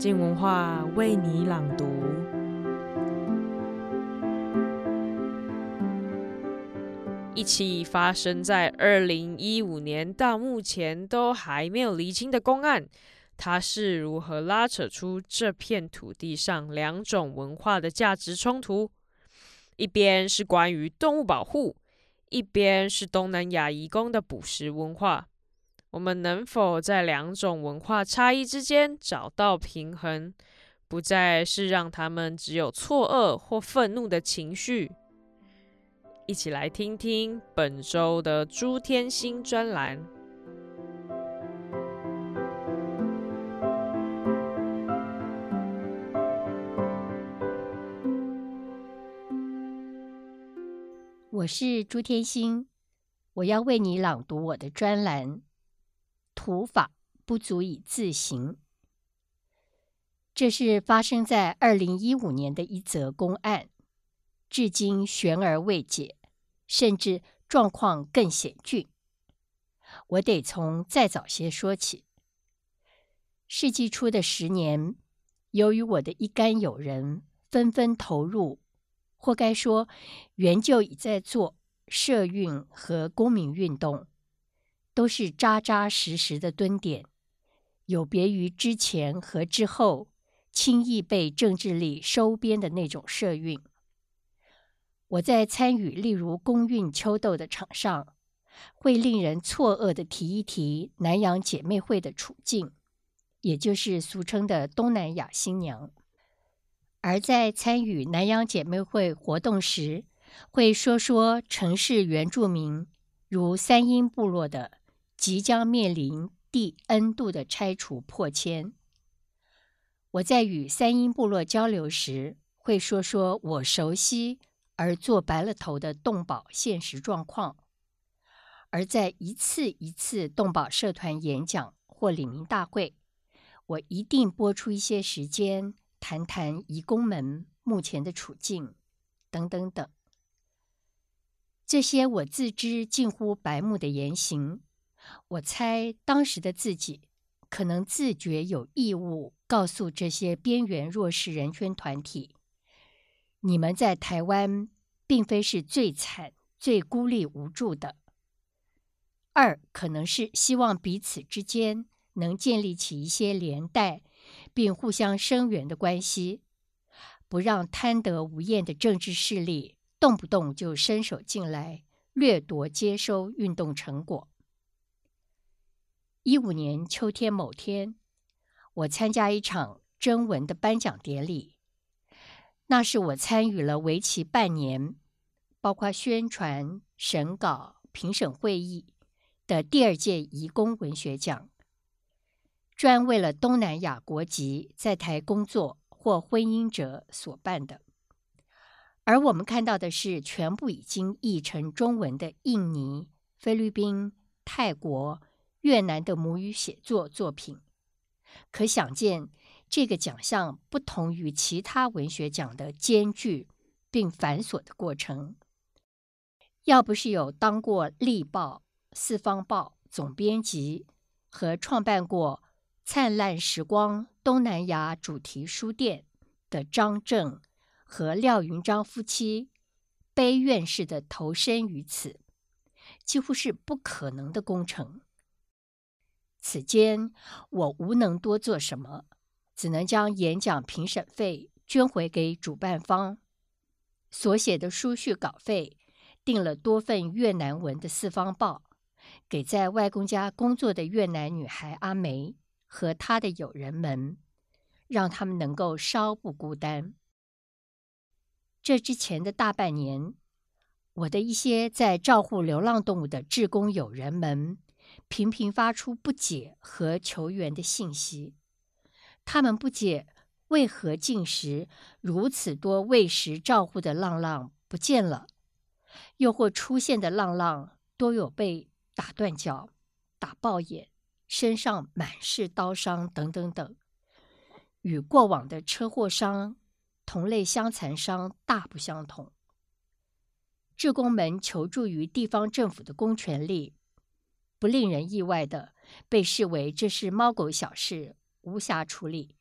静文化为你朗读。一起发生在二零一五年到目前都还没有厘清的公案，它是如何拉扯出这片土地上两种文化的价值冲突？一边是关于动物保护，一边是东南亚移工的捕食文化。我们能否在两种文化差异之间找到平衡，不再是让他们只有错愕或愤怒的情绪？一起来听听本周的朱天心专栏。我是朱天心，我要为你朗读我的专栏。土法不足以自行。这是发生在二零一五年的一则公案，至今悬而未解。甚至状况更险峻。我得从再早些说起。世纪初的十年，由于我的一干友人纷纷投入，或该说原就已在做社运和公民运动，都是扎扎实实的蹲点，有别于之前和之后轻易被政治力收编的那种社运。我在参与例如公运秋斗的场上，会令人错愕的提一提南洋姐妹会的处境，也就是俗称的东南亚新娘；而在参与南洋姐妹会活动时，会说说城市原住民如三英部落的即将面临第 N 度的拆除破迁。我在与三英部落交流时，会说说我熟悉。而做白了头的动保现实状况，而在一次一次动保社团演讲或领民大会，我一定拨出一些时间谈谈移工们目前的处境，等等等。这些我自知近乎白目的言行，我猜当时的自己可能自觉有义务告诉这些边缘弱势人权团体。你们在台湾并非是最惨、最孤立无助的。二，可能是希望彼此之间能建立起一些连带，并互相声援的关系，不让贪得无厌的政治势力动不动就伸手进来掠夺、接收运动成果。一五年秋天某天，我参加一场征文的颁奖典礼。那是我参与了为期半年，包括宣传、审稿、评审会议的第二届移工文学奖，专为了东南亚国籍在台工作或婚姻者所办的。而我们看到的是全部已经译成中文的印尼、菲律宾、泰国、越南的母语写作作品，可想见。这个奖项不同于其他文学奖的艰巨并繁琐的过程。要不是有当过《立报》《四方报》总编辑和创办过“灿烂时光”东南亚主题书店的张正和廖云章夫妻悲愿式的投身于此，几乎是不可能的工程。此间我无能多做什么。只能将演讲评审费捐回给主办方，所写的书序稿费订了多份越南文的四方报，给在外公家工作的越南女孩阿梅和她的友人们，让他们能够稍不孤单。这之前的大半年，我的一些在照护流浪动物的志工友人们，频频发出不解和求援的信息。他们不解为何进食如此多喂食照护的浪浪不见了，又或出现的浪浪多有被打断脚、打爆眼、身上满是刀伤等等等，与过往的车祸伤、同类相残伤大不相同。志工们求助于地方政府的公权力，不令人意外的被视为这是猫狗小事。无暇处理，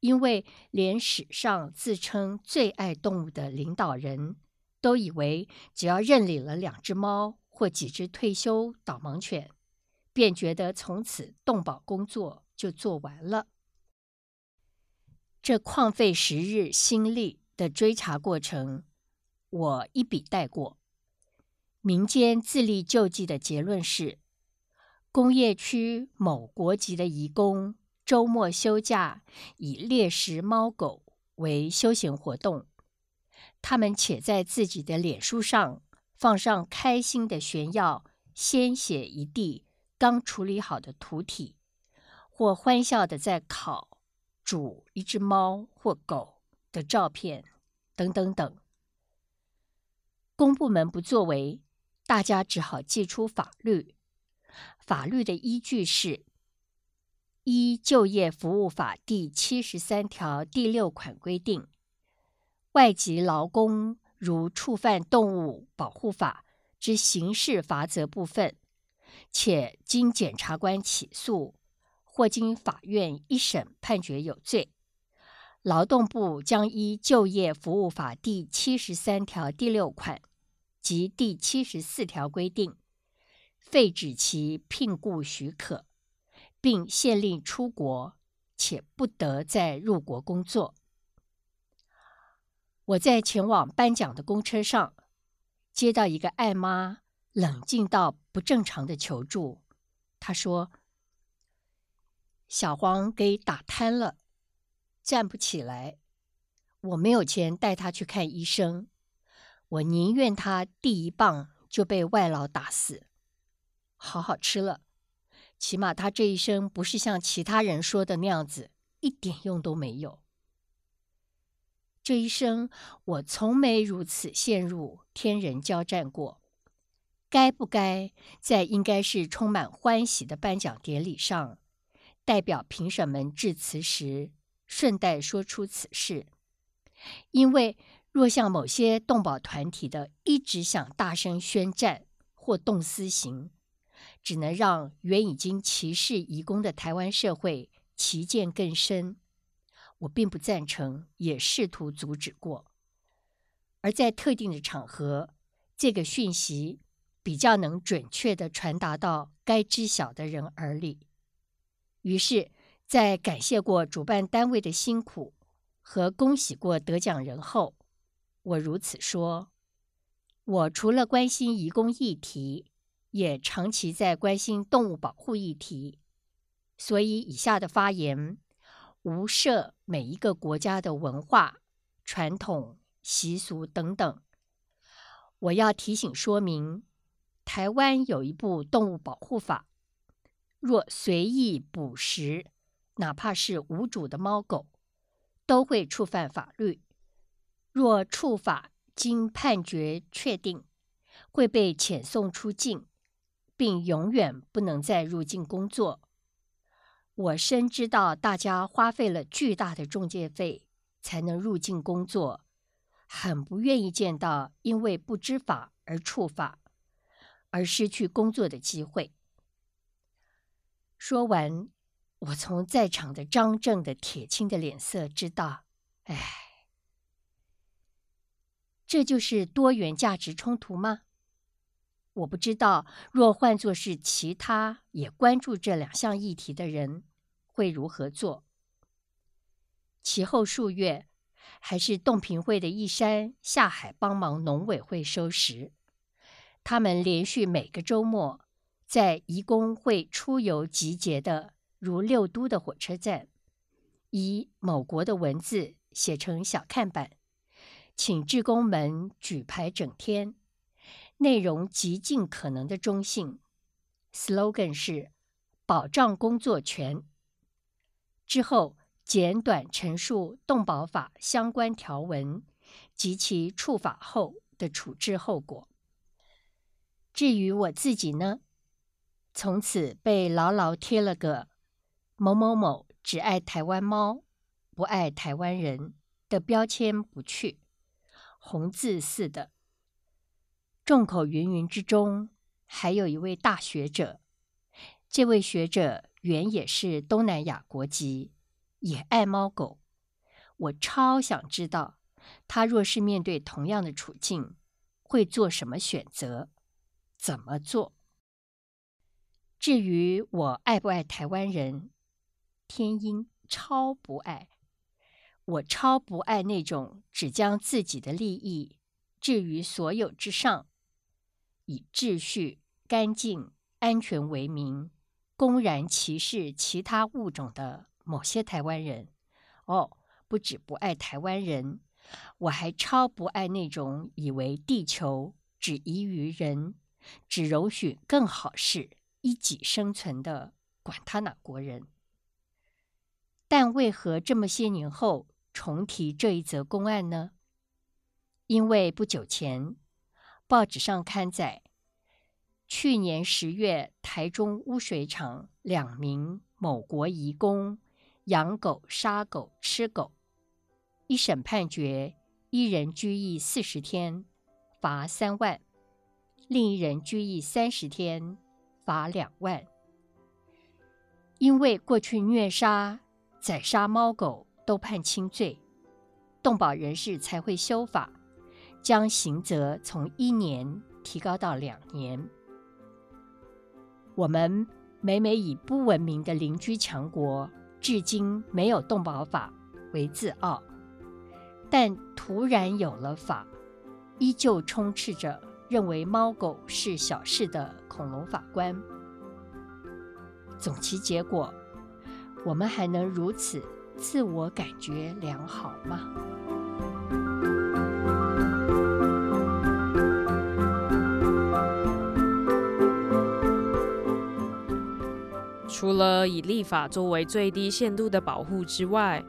因为连史上自称最爱动物的领导人都以为，只要认领了两只猫或几只退休导盲犬，便觉得从此动保工作就做完了。这旷费时日心力的追查过程，我一笔带过。民间自力救济的结论是：工业区某国籍的移工周末休假，以猎食猫狗为休闲活动。他们且在自己的脸书上放上开心的炫耀鲜血一地刚处理好的屠体，或欢笑的在烤。煮一只猫或狗的照片，等等等。公部门不作为，大家只好祭出法律。法律的依据是：依《就业服务法》第七十三条第六款规定，外籍劳工如触犯动物保护法之刑事罚则部分，且经检察官起诉。或经法院一审判决有罪，劳动部将依《就业服务法》第七十三条第六款及第七十四条规定，废止其聘雇许可，并限令出国，且不得再入国工作。我在前往颁奖的公车上，接到一个爱妈冷静到不正常的求助，她说。小黄给打瘫了，站不起来。我没有钱带他去看医生，我宁愿他第一棒就被外劳打死。好好吃了，起码他这一生不是像其他人说的那样子，一点用都没有。这一生我从没如此陷入天人交战过。该不该在应该是充满欢喜的颁奖典礼上，代表评审们致辞时，顺带说出此事，因为若像某些动保团体的一直想大声宣战或动私刑，只能让原已经歧视移工的台湾社会歧见更深。我并不赞成，也试图阻止过。而在特定的场合，这个讯息比较能准确地传达到该知晓的人耳里。于是，在感谢过主办单位的辛苦和恭喜过得奖人后，我如此说：我除了关心移工议题，也长期在关心动物保护议题，所以以下的发言无涉每一个国家的文化、传统、习俗等等。我要提醒说明，台湾有一部动物保护法。若随意捕食，哪怕是无主的猫狗，都会触犯法律。若触法经判决确定，会被遣送出境，并永远不能再入境工作。我深知道大家花费了巨大的中介费才能入境工作，很不愿意见到因为不知法而触法，而失去工作的机会。说完，我从在场的张正的铁青的脸色知道，哎，这就是多元价值冲突吗？我不知道，若换作是其他也关注这两项议题的人，会如何做。其后数月，还是动评会的义山下海帮忙农委会收拾，他们连续每个周末。在移工会出游集结的，如六都的火车站，以某国的文字写成小看板，请志工们举牌整天，内容极尽可能的中性，slogan 是保障工作权。之后简短陈述动保法相关条文及其触法后的处置后果。至于我自己呢？从此被牢牢贴了个“某某某只爱台湾猫，不爱台湾人”的标签不去，红字似的。众口芸芸之中，还有一位大学者，这位学者原也是东南亚国籍，也爱猫狗，我超想知道，他若是面对同样的处境，会做什么选择，怎么做？至于我爱不爱台湾人，天鹰超不爱。我超不爱那种只将自己的利益置于所有之上，以秩序、干净、安全为名，公然歧视其他物种的某些台湾人。哦，不止不爱台湾人，我还超不爱那种以为地球只宜于人，只容许更好事一己生存的管他哪国人。但为何这么些年后，重提这一则公案呢？因为不久前报纸上刊载，去年十月台中污水厂两名某国移工养狗、杀狗、吃狗，一审判决一人拘役四十天，罚三万；另一人拘役三十天，罚两万。因为过去虐杀、宰杀猫狗。都判轻罪，动保人士才会修法，将刑责从一年提高到两年。我们每每以不文明的邻居强国至今没有动保法为自傲，但突然有了法，依旧充斥着认为猫狗是小事的恐龙法官。总其结果，我们还能如此自我感觉良好吗？除了以立法作为最低限度的保护之外，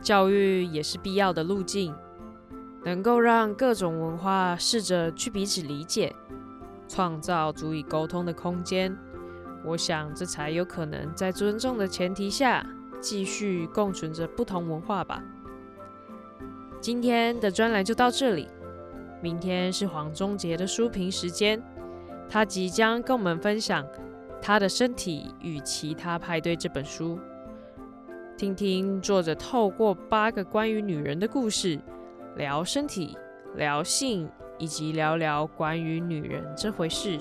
教育也是必要的路径，能够让各种文化试着去彼此理解，创造足以沟通的空间。我想，这才有可能在尊重的前提下。继续共存着不同文化吧。今天的专栏就到这里，明天是黄忠杰的书评时间，他即将跟我们分享《他的身体与其他派对》这本书，听听作者透过八个关于女人的故事，聊身体、聊性，以及聊聊关于女人这回事。